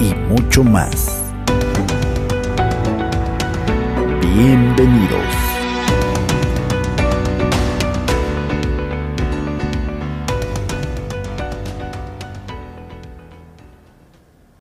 y mucho más. Bienvenidos.